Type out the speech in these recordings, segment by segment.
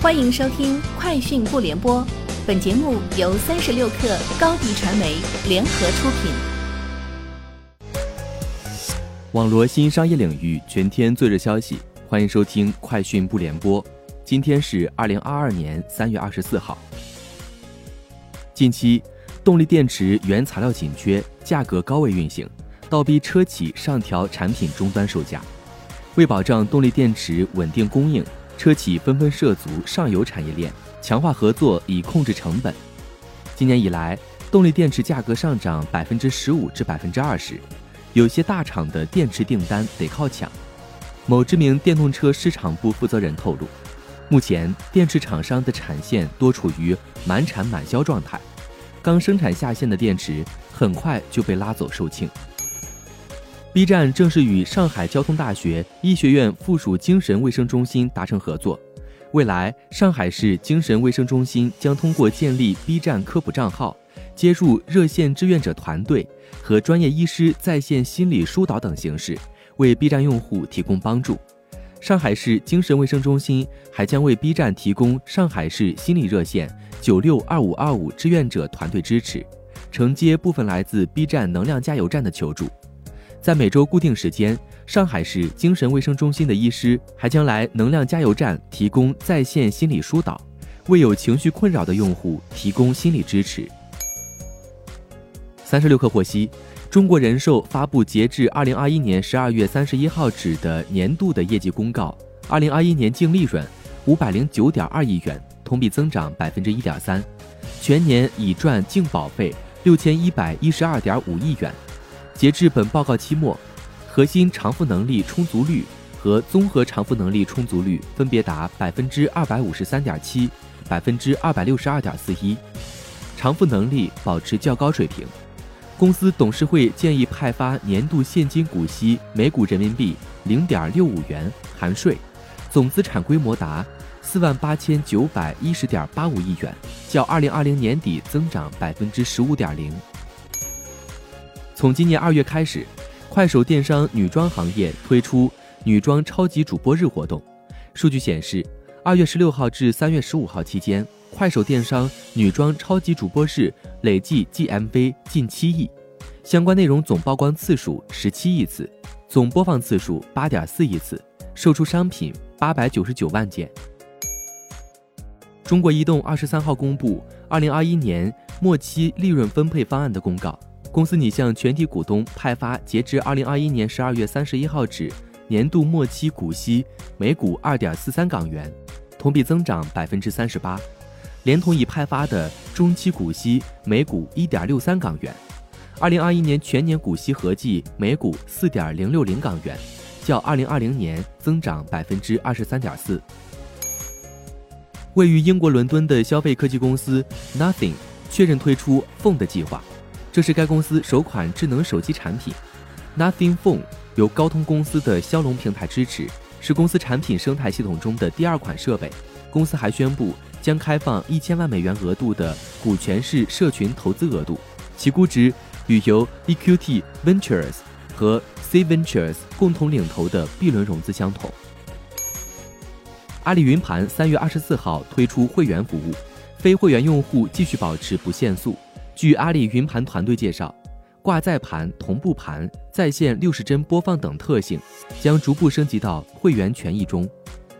欢迎收听《快讯不联播》，本节目由三十六克高低传媒联合出品。网罗新商业领域全天最热消息，欢迎收听《快讯不联播》。今天是二零二二年三月二十四号。近期，动力电池原材料紧缺，价格高位运行，倒逼车企上调产品终端售价。为保障动力电池稳定供应。车企纷纷涉足上游产业链，强化合作以控制成本。今年以来，动力电池价格上涨百分之十五至百分之二十，有些大厂的电池订单得靠抢。某知名电动车市场部负责人透露，目前电池厂商的产线多处于满产满销状态，刚生产下线的电池很快就被拉走售罄。B 站正式与上海交通大学医学院附属精神卫生中心达成合作，未来上海市精神卫生中心将通过建立 B 站科普账号、接入热线志愿者团队和专业医师在线心理疏导等形式，为 B 站用户提供帮助。上海市精神卫生中心还将为 B 站提供上海市心理热线九六二五二五志愿者团队支持，承接部分来自 B 站能量加油站的求助。在每周固定时间，上海市精神卫生中心的医师还将来能量加油站提供在线心理疏导，为有情绪困扰的用户提供心理支持。三十六氪获悉，中国人寿发布截至二零二一年十二月三十一号止的年度的业绩公告，二零二一年净利润五百零九点二亿元，同比增长百分之一点三，全年已赚净保费六千一百一十二点五亿元。截至本报告期末，核心偿付能力充足率和综合偿付能力充足率分别达百分之二百五十三点七、百分之二百六十二点四一，偿付能力保持较高水平。公司董事会建议派发年度现金股息每股人民币零点六五元（含税），总资产规模达四万八千九百一十点八五亿元，较二零二零年底增长百分之十五点零。从今年二月开始，快手电商女装行业推出女装超级主播日活动。数据显示，二月十六号至三月十五号期间，快手电商女装超级主播日累计 GMV 近七亿，相关内容总曝光次数十七亿次，总播放次数八点四亿次，售出商品八百九十九万件。中国移动二十三号公布二零二一年末期利润分配方案的公告。公司拟向全体股东派发截至二零二一年十二月三十一号止年度末期股息每股二点四三港元，同比增长百分之三十八，连同已派发的中期股息每股一点六三港元，二零二一年全年股息合计每股四点零六零港元，较二零二零年增长百分之二十三点四。位于英国伦敦的消费科技公司 Nothing 确认推出 Phone 的计划。这是该公司首款智能手机产品，Nothing Phone 由高通公司的骁龙平台支持，是公司产品生态系统中的第二款设备。公司还宣布将开放一千万美元额度的股权式社群投资额度，其估值与由 EQT Ventures 和 C Ventures 共同领投的 B 轮融资相同。阿里云盘三月二十四号推出会员服务，非会员用户继续保持不限速。据阿里云盘团队介绍，挂载盘、同步盘、在线六十帧播放等特性将逐步升级到会员权益中，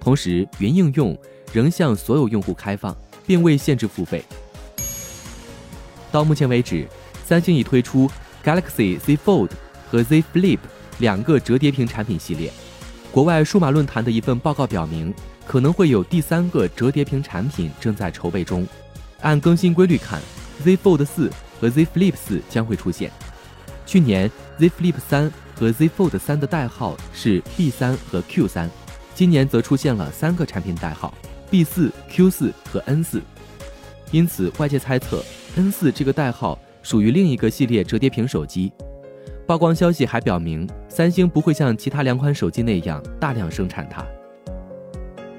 同时云应用仍向所有用户开放，并未限制付费。到目前为止，三星已推出 Galaxy Z Fold 和 Z Flip 两个折叠屏产品系列。国外数码论坛的一份报告表明，可能会有第三个折叠屏产品正在筹备中。按更新规律看。Z Fold 四和 Z Flip 四将会出现。去年 Z Flip 三和 Z Fold 三的代号是 B 三和 Q 三，今年则出现了三个产品代号 B 四、Q 四和 N 四。因此，外界猜测 N 四这个代号属于另一个系列折叠屏手机。曝光消息还表明，三星不会像其他两款手机那样大量生产它。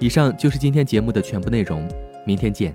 以上就是今天节目的全部内容，明天见。